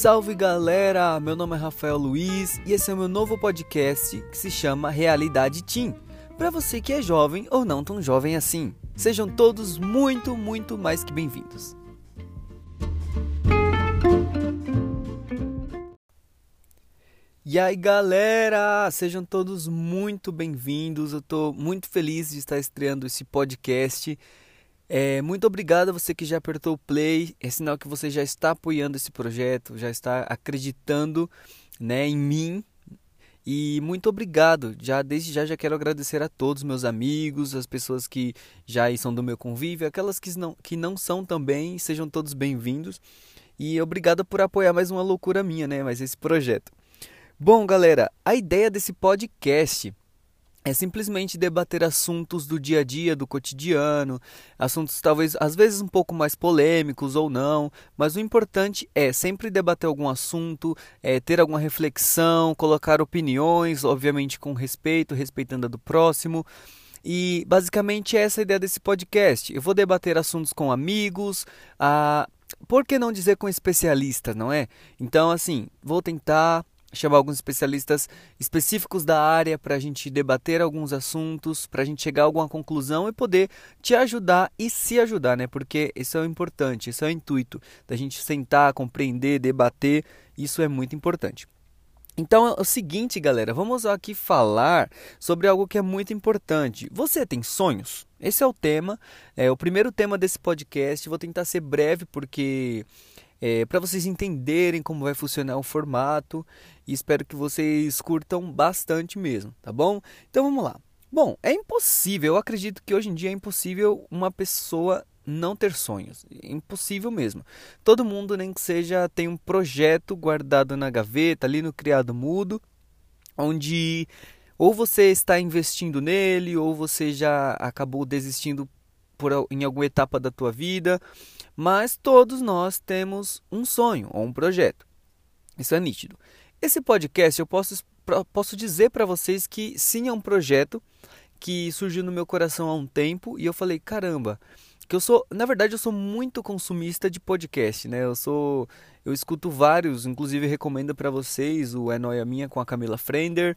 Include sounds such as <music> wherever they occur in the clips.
Salve galera! Meu nome é Rafael Luiz e esse é o meu novo podcast que se chama Realidade Teen. Para você que é jovem ou não tão jovem assim, sejam todos muito, muito mais que bem-vindos. E aí galera, sejam todos muito bem-vindos. Eu estou muito feliz de estar estreando esse podcast é, muito obrigado a você que já apertou o play. É sinal que você já está apoiando esse projeto, já está acreditando né, em mim. E muito obrigado. Já desde já já quero agradecer a todos meus amigos, as pessoas que já são do meu convívio, aquelas que não, que não são também, sejam todos bem-vindos. E obrigado por apoiar mais uma loucura minha, né? Mais esse projeto. Bom, galera, a ideia desse podcast é simplesmente debater assuntos do dia a dia, do cotidiano, assuntos talvez às vezes um pouco mais polêmicos ou não, mas o importante é sempre debater algum assunto, é, ter alguma reflexão, colocar opiniões, obviamente com respeito, respeitando a do próximo. E basicamente essa é a ideia desse podcast. Eu vou debater assuntos com amigos, a... por que não dizer com especialistas, não é? Então, assim, vou tentar chamar alguns especialistas específicos da área para a gente debater alguns assuntos, para a gente chegar a alguma conclusão e poder te ajudar e se ajudar, né? Porque isso é o importante, isso é o intuito da gente sentar, compreender, debater, isso é muito importante. Então é o seguinte, galera, vamos aqui falar sobre algo que é muito importante. Você tem sonhos? Esse é o tema, é o primeiro tema desse podcast. Vou tentar ser breve porque é, para vocês entenderem como vai funcionar o formato e espero que vocês curtam bastante mesmo, tá bom? Então vamos lá. Bom, é impossível, eu acredito que hoje em dia é impossível uma pessoa não ter sonhos. É impossível mesmo. Todo mundo, nem que seja, tem um projeto guardado na gaveta, ali no criado mudo, onde ou você está investindo nele, ou você já acabou desistindo por, em alguma etapa da tua vida, mas todos nós temos um sonho ou um projeto. Isso é nítido. Esse podcast eu posso, posso dizer para vocês que sim, é um projeto que surgiu no meu coração há um tempo e eu falei, caramba, que eu sou, na verdade eu sou muito consumista de podcast, né? Eu sou, eu escuto vários, inclusive recomendo para vocês o É Noia Minha com a Camila Frender,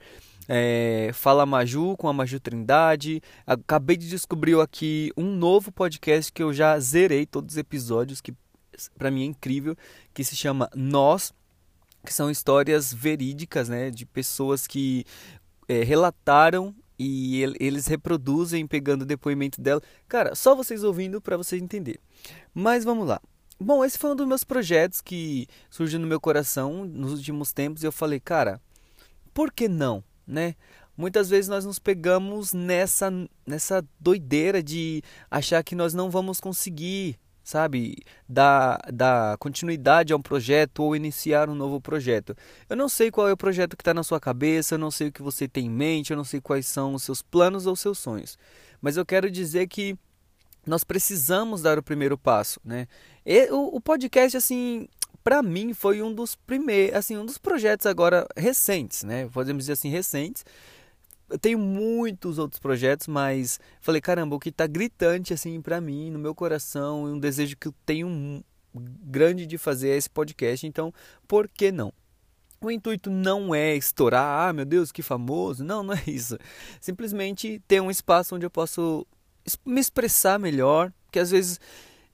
é, Fala Maju com a Maju Trindade. Acabei de descobrir aqui um novo podcast que eu já zerei todos os episódios, que para mim é incrível, que se chama Nós, que são histórias verídicas, né, de pessoas que é, relataram e eles reproduzem pegando o depoimento dela. Cara, só vocês ouvindo para vocês entender. Mas vamos lá. Bom, esse foi um dos meus projetos que surgiu no meu coração nos últimos tempos e eu falei, cara, por que não? Né? Muitas vezes nós nos pegamos nessa nessa doideira de achar que nós não vamos conseguir, sabe, dar, dar continuidade a um projeto ou iniciar um novo projeto. Eu não sei qual é o projeto que está na sua cabeça, eu não sei o que você tem em mente, eu não sei quais são os seus planos ou seus sonhos, mas eu quero dizer que nós precisamos dar o primeiro passo, né? E o, o podcast, assim, para mim foi um dos primeiros, assim, um dos projetos agora recentes, né? Podemos dizer assim, recentes. Eu tenho muitos outros projetos, mas falei, caramba, o que tá gritante assim para mim, no meu coração, e um desejo que eu tenho grande de fazer é esse podcast, então, por que não? O intuito não é estourar, ah, meu Deus, que famoso. Não, não é isso. Simplesmente ter um espaço onde eu posso me expressar melhor, que às vezes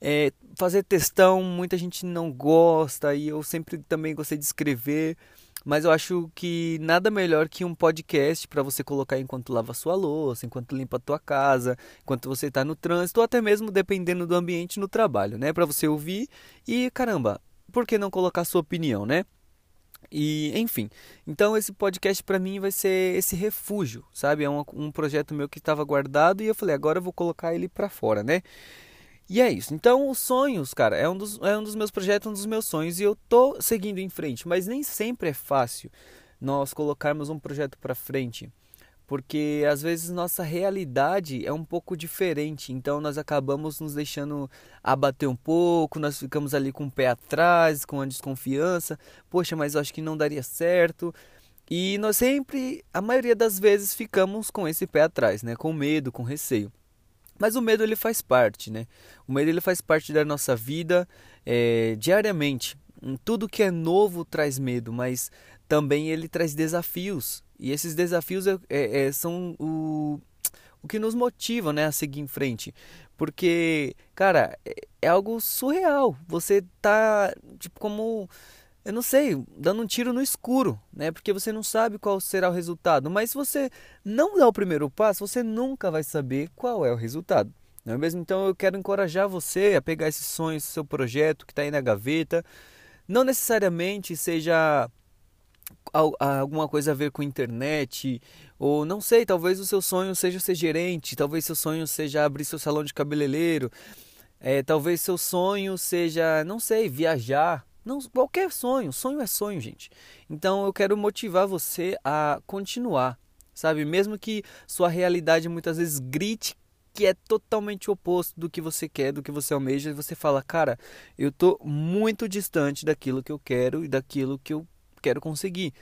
é, fazer textão muita gente não gosta e eu sempre também gostei de escrever, mas eu acho que nada melhor que um podcast para você colocar enquanto lava sua louça, enquanto limpa a tua casa, enquanto você está no trânsito ou até mesmo dependendo do ambiente no trabalho, né? Para você ouvir e caramba, por que não colocar sua opinião, né? E, enfim, então esse podcast para mim vai ser esse refúgio, sabe? É um, um projeto meu que estava guardado e eu falei, agora eu vou colocar ele para fora, né? E é isso. Então, os sonhos, cara, é um, dos, é um dos meus projetos, um dos meus sonhos. E eu tô seguindo em frente. Mas nem sempre é fácil nós colocarmos um projeto para frente. Porque às vezes nossa realidade é um pouco diferente. Então, nós acabamos nos deixando abater um pouco. Nós ficamos ali com o pé atrás, com a desconfiança. Poxa, mas eu acho que não daria certo. E nós sempre, a maioria das vezes, ficamos com esse pé atrás, né? Com medo, com receio. Mas o medo ele faz parte, né? O medo ele faz parte da nossa vida é, diariamente. tudo que é novo traz medo, mas também ele traz desafios. E esses desafios é, é, é são o, o que nos motiva né, a seguir em frente. Porque, cara, é, é algo surreal. Você tá, tipo, como eu não sei, dando um tiro no escuro, né? Porque você não sabe qual será o resultado. Mas se você não dá o primeiro passo, você nunca vai saber qual é o resultado. Não é mesmo? Então eu quero encorajar você a pegar esse sonho, esse seu projeto que está aí na gaveta. Não necessariamente seja alguma coisa a ver com internet, ou não sei, talvez o seu sonho seja ser gerente, talvez seu sonho seja abrir seu salão de cabeleireiro, é, talvez seu sonho seja, não sei, viajar, não, qualquer sonho, sonho é sonho, gente. Então eu quero motivar você a continuar, sabe? Mesmo que sua realidade muitas vezes grite que é totalmente oposto do que você quer, do que você almeja, e você fala, cara, eu tô muito distante daquilo que eu quero e daquilo que eu quero conseguir.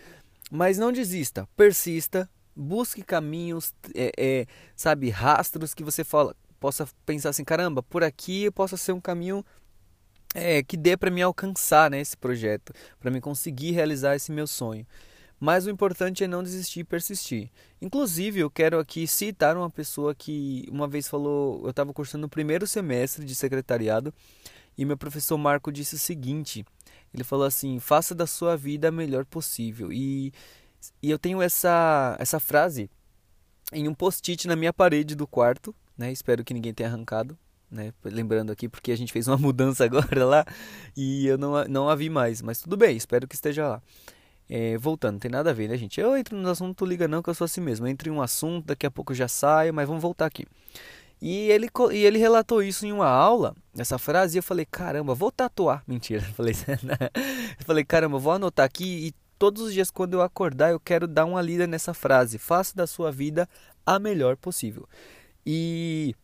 Mas não desista, persista, busque caminhos, é, é, sabe, rastros que você fala, possa pensar assim, caramba, por aqui possa ser um caminho é, que dê para me alcançar né, esse projeto, para me conseguir realizar esse meu sonho. Mas o importante é não desistir e persistir. Inclusive, eu quero aqui citar uma pessoa que uma vez falou, eu estava cursando o primeiro semestre de secretariado e meu professor Marco disse o seguinte: ele falou assim, faça da sua vida a melhor possível. E, e eu tenho essa, essa frase em um post-it na minha parede do quarto, né? Espero que ninguém tenha arrancado né? Lembrando aqui porque a gente fez uma <laughs> mudança agora lá e eu não, não a vi mais, mas tudo bem, espero que esteja lá. É, voltando, não tem nada a ver, né, gente? Eu entro no assunto, liga não, que eu sou assim mesmo. Eu entro em um assunto, daqui a pouco já saio, mas vamos voltar aqui. E ele, e ele relatou isso em uma aula, essa frase, e eu falei, caramba, vou tatuar. <laughs> Mentira, eu falei, <laughs> eu falei, caramba, vou anotar aqui e todos os dias quando eu acordar eu quero dar uma lida nessa frase. Faça da sua vida a melhor possível. E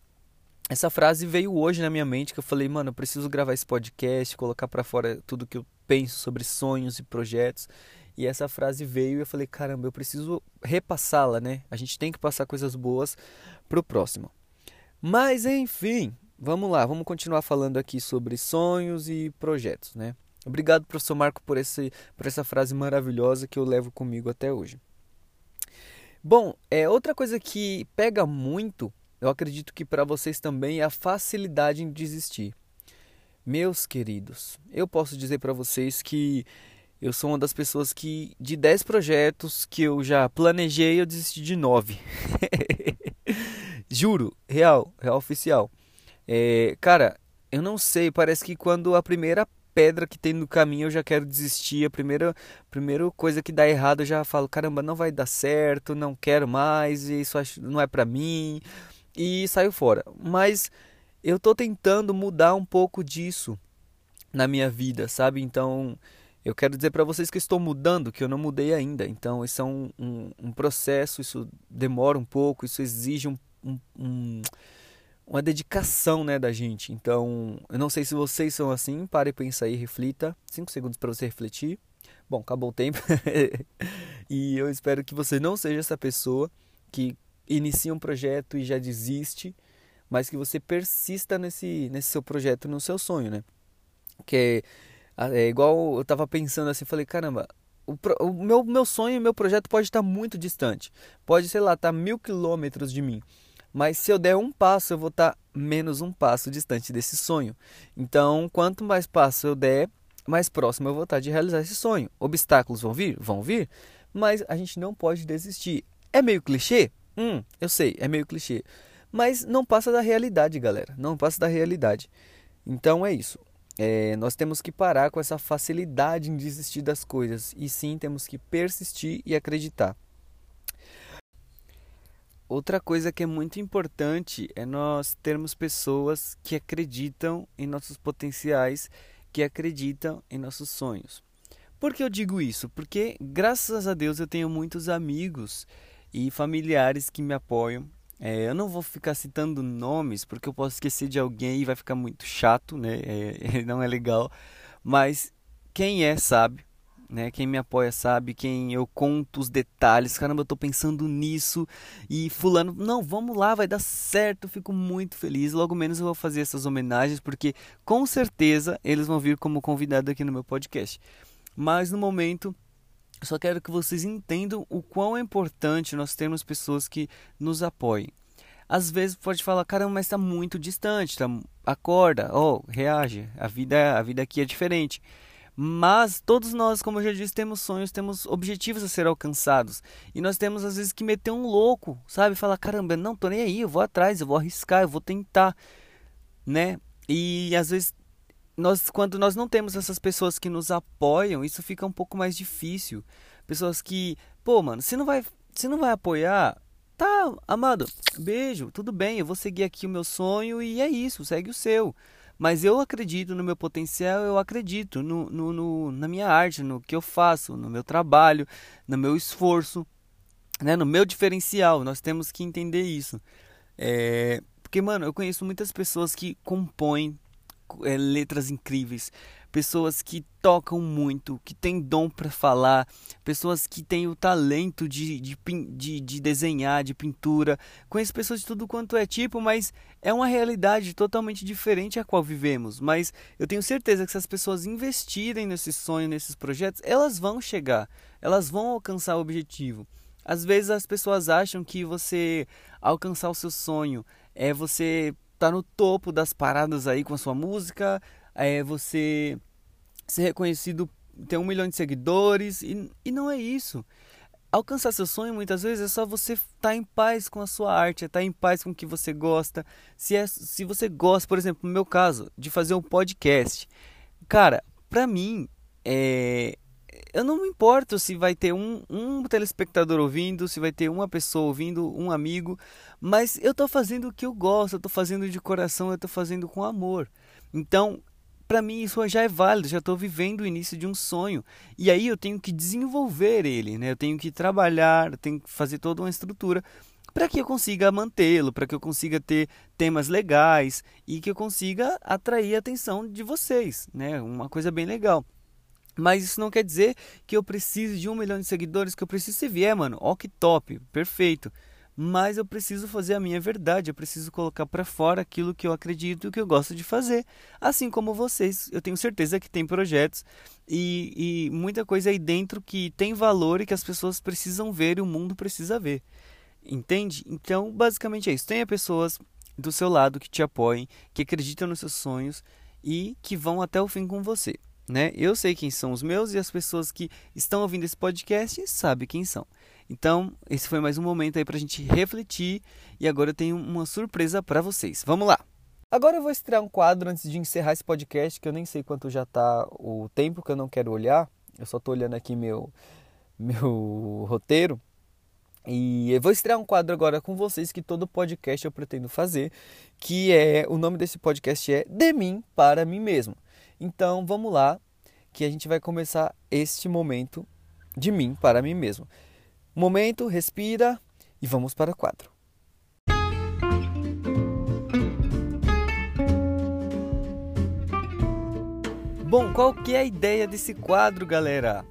essa frase veio hoje na minha mente que eu falei, mano, eu preciso gravar esse podcast, colocar para fora tudo que eu penso sobre sonhos e projetos. E essa frase veio e eu falei, caramba, eu preciso repassá-la, né? A gente tem que passar coisas boas pro próximo. Mas enfim, vamos lá, vamos continuar falando aqui sobre sonhos e projetos, né? Obrigado, professor Marco, por, esse, por essa frase maravilhosa que eu levo comigo até hoje. Bom, é outra coisa que pega muito eu acredito que para vocês também é a facilidade em desistir. Meus queridos, eu posso dizer para vocês que eu sou uma das pessoas que, de 10 projetos que eu já planejei, eu desisti de 9. <laughs> Juro, real, real oficial. É, cara, eu não sei, parece que quando a primeira pedra que tem no caminho eu já quero desistir, a primeira, primeira coisa que dá errado eu já falo, caramba, não vai dar certo, não quero mais, isso não é para mim e saiu fora. Mas eu tô tentando mudar um pouco disso na minha vida, sabe? Então eu quero dizer para vocês que estou mudando, que eu não mudei ainda. Então isso é um, um, um processo, isso demora um pouco, isso exige um, um, uma dedicação né, da gente. Então eu não sei se vocês são assim, pare pensa aí, reflita. Cinco segundos para você refletir. Bom, acabou o tempo. <laughs> e eu espero que você não seja essa pessoa que inicia um projeto e já desiste, mas que você persista nesse, nesse seu projeto, no seu sonho, né? Que é, é igual eu estava pensando assim, falei, caramba, o, o, meu, meu sonho, meu projeto pode estar muito distante, pode, sei lá, estar tá mil quilômetros de mim, mas se eu der um passo, eu vou estar tá menos um passo distante desse sonho. Então, quanto mais passo eu der, mais próximo eu vou estar tá de realizar esse sonho. Obstáculos vão vir? Vão vir, mas a gente não pode desistir. É meio clichê? Hum, eu sei, é meio clichê. Mas não passa da realidade, galera. Não passa da realidade. Então é isso. É, nós temos que parar com essa facilidade em desistir das coisas. E sim, temos que persistir e acreditar. Outra coisa que é muito importante é nós termos pessoas que acreditam em nossos potenciais, que acreditam em nossos sonhos. Por que eu digo isso? Porque graças a Deus eu tenho muitos amigos e familiares que me apoiam. É, eu não vou ficar citando nomes porque eu posso esquecer de alguém e vai ficar muito chato, né? É, <laughs> não é legal. Mas quem é sabe. né? Quem me apoia sabe, quem eu conto os detalhes, caramba, eu tô pensando nisso e fulano, não, vamos lá, vai dar certo, fico muito feliz. Logo menos eu vou fazer essas homenagens porque com certeza eles vão vir como convidado aqui no meu podcast. Mas no momento só quero que vocês entendam o quão é importante nós termos pessoas que nos apoiem. Às vezes pode falar, caramba, mas está muito distante, tá, acorda, oh, reage, a vida, a vida aqui é diferente. Mas todos nós, como eu já disse, temos sonhos, temos objetivos a ser alcançados. E nós temos às vezes que meter um louco, sabe? Falar, caramba, não tô nem aí, eu vou atrás, eu vou arriscar, eu vou tentar, né? E às vezes nós quando nós não temos essas pessoas que nos apoiam, isso fica um pouco mais difícil. Pessoas que, pô, mano, se não vai, se não vai apoiar, tá, amado, beijo, tudo bem, eu vou seguir aqui o meu sonho e é isso, segue o seu. Mas eu acredito no meu potencial, eu acredito no, no, no, na minha arte, no que eu faço, no meu trabalho, no meu esforço, né, no meu diferencial. Nós temos que entender isso. É, porque, mano, eu conheço muitas pessoas que compõem é, letras incríveis, pessoas que tocam muito, que têm dom para falar, pessoas que têm o talento de, de, de, de, desenhar, de pintura. Conheço pessoas de tudo quanto é tipo, mas é uma realidade totalmente diferente a qual vivemos. Mas eu tenho certeza que se as pessoas investirem nesse sonho, nesses projetos, elas vão chegar, elas vão alcançar o objetivo. Às vezes as pessoas acham que você alcançar o seu sonho é você tá no topo das paradas aí com a sua música, é você ser reconhecido, ter um milhão de seguidores, e, e não é isso. Alcançar seu sonho muitas vezes é só você estar tá em paz com a sua arte, estar tá em paz com o que você gosta. Se, é, se você gosta, por exemplo, no meu caso, de fazer um podcast, cara, pra mim, é, eu não me importo se vai ter um, um telespectador ouvindo, se vai ter uma pessoa ouvindo, um amigo, mas eu estou fazendo o que eu gosto, eu estou fazendo de coração, eu estou fazendo com amor. Então, para mim isso já é válido, já estou vivendo o início de um sonho. E aí eu tenho que desenvolver ele, né? Eu tenho que trabalhar, tenho que fazer toda uma estrutura para que eu consiga mantê-lo, para que eu consiga ter temas legais e que eu consiga atrair a atenção de vocês, né? Uma coisa bem legal. Mas isso não quer dizer que eu precise de um milhão de seguidores, que eu preciso se vier, mano. Ó que top, perfeito mas eu preciso fazer a minha verdade, eu preciso colocar para fora aquilo que eu acredito e que eu gosto de fazer. Assim como vocês, eu tenho certeza que tem projetos e, e muita coisa aí dentro que tem valor e que as pessoas precisam ver e o mundo precisa ver. Entende? Então, basicamente é isso. Tenha pessoas do seu lado que te apoiem, que acreditam nos seus sonhos e que vão até o fim com você. Né? Eu sei quem são os meus e as pessoas que estão ouvindo esse podcast sabem quem são. Então, esse foi mais um momento aí pra gente refletir e agora eu tenho uma surpresa para vocês. Vamos lá. Agora eu vou estrear um quadro antes de encerrar esse podcast, que eu nem sei quanto já tá o tempo que eu não quero olhar. Eu só tô olhando aqui meu meu roteiro. E eu vou estrear um quadro agora com vocês que todo podcast eu pretendo fazer, que é o nome desse podcast é De mim para mim mesmo. Então, vamos lá, que a gente vai começar este momento de mim para mim mesmo. Momento, respira e vamos para o quadro. Bom, qual que é a ideia desse quadro, galera?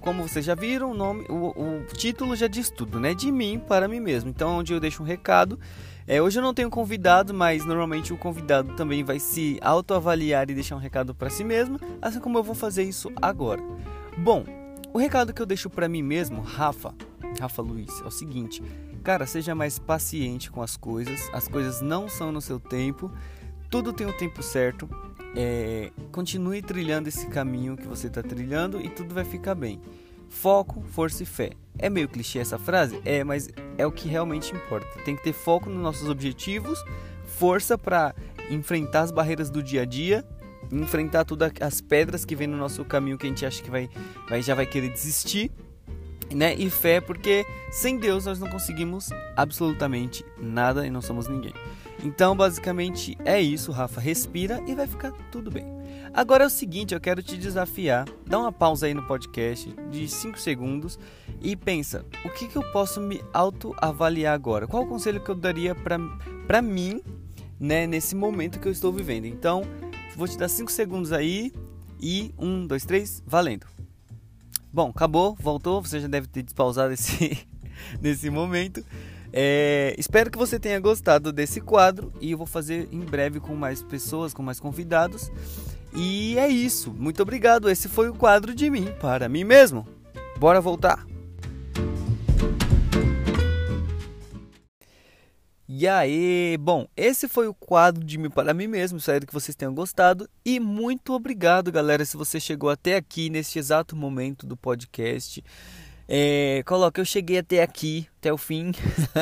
Como vocês já viram, o nome, o, o, título já diz tudo, né? De mim para mim mesmo. Então, onde eu deixo um recado. É, hoje eu não tenho convidado, mas normalmente o convidado também vai se autoavaliar e deixar um recado para si mesmo, assim como eu vou fazer isso agora. Bom, o recado que eu deixo para mim mesmo, Rafa, Rafa Luiz, é o seguinte: cara, seja mais paciente com as coisas, as coisas não são no seu tempo, tudo tem o tempo certo. É, continue trilhando esse caminho que você está trilhando e tudo vai ficar bem. Foco, força e fé. É meio clichê essa frase? É, mas é o que realmente importa. Tem que ter foco nos nossos objetivos, força para enfrentar as barreiras do dia a dia, enfrentar todas as pedras que vem no nosso caminho que a gente acha que vai, vai já vai querer desistir né? E fé, porque sem Deus nós não conseguimos absolutamente nada e não somos ninguém. Então, basicamente é isso, Rafa. Respira e vai ficar tudo bem. Agora é o seguinte, eu quero te desafiar. Dá uma pausa aí no podcast de 5 segundos e pensa: o que, que eu posso me autoavaliar agora? Qual o conselho que eu daria para mim, né, nesse momento que eu estou vivendo? Então, vou te dar 5 segundos aí e 1, 2, 3, valendo. Bom, acabou, voltou, você já deve ter despausado esse, <laughs> nesse momento. É, espero que você tenha gostado desse quadro e eu vou fazer em breve com mais pessoas, com mais convidados. E é isso. Muito obrigado. Esse foi o quadro de mim para mim mesmo. Bora voltar. E aí, bom, esse foi o quadro de mim para mim mesmo. Espero que vocês tenham gostado e muito obrigado, galera, se você chegou até aqui neste exato momento do podcast. É, coloca, eu cheguei até aqui, até o fim.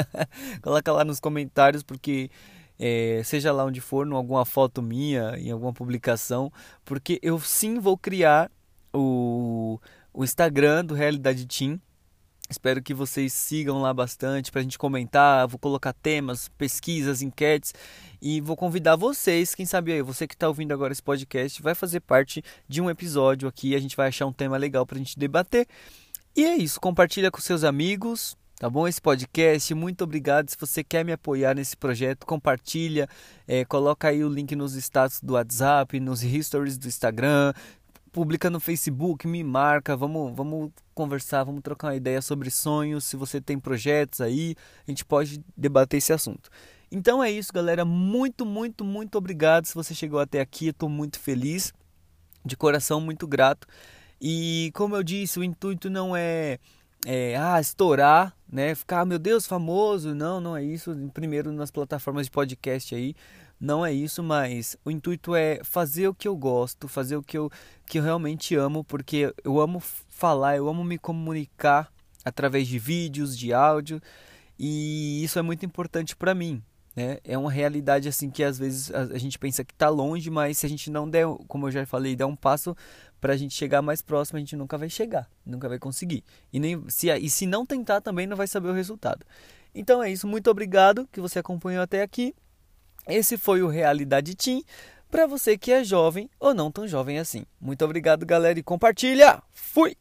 <laughs> coloca lá nos comentários, porque é, seja lá onde for, em alguma foto minha, em alguma publicação, porque eu sim vou criar o, o Instagram do Realidade Team. Espero que vocês sigam lá bastante para a gente comentar. Vou colocar temas, pesquisas, enquetes e vou convidar vocês. Quem sabe aí, você que está ouvindo agora esse podcast, vai fazer parte de um episódio aqui. A gente vai achar um tema legal para a gente debater. E é isso, compartilha com seus amigos, tá bom? Esse podcast, muito obrigado. Se você quer me apoiar nesse projeto, compartilha, é, coloca aí o link nos status do WhatsApp, nos stories do Instagram, publica no Facebook, me marca, vamos, vamos conversar, vamos trocar uma ideia sobre sonhos. Se você tem projetos aí, a gente pode debater esse assunto. Então é isso, galera. Muito, muito, muito obrigado. Se você chegou até aqui, estou muito feliz, de coração muito grato. E como eu disse, o intuito não é, é ah, estourar, né? Ficar, ah, meu Deus, famoso. Não, não é isso. Primeiro nas plataformas de podcast aí, não é isso, mas o intuito é fazer o que eu gosto, fazer o que eu, que eu realmente amo, porque eu amo falar, eu amo me comunicar através de vídeos, de áudio, e isso é muito importante para mim. Né? É uma realidade assim que às vezes a, gente pensa que está longe, mas se a gente não der, como eu já falei, der um passo para a gente chegar mais próximo, a gente nunca vai chegar, nunca vai conseguir. E, nem, se, e se não tentar, também não vai saber o resultado. Então é isso, muito obrigado que você acompanhou até aqui. Esse foi o Realidade Team para você que é jovem ou não tão jovem assim. Muito obrigado, galera, e compartilha! Fui!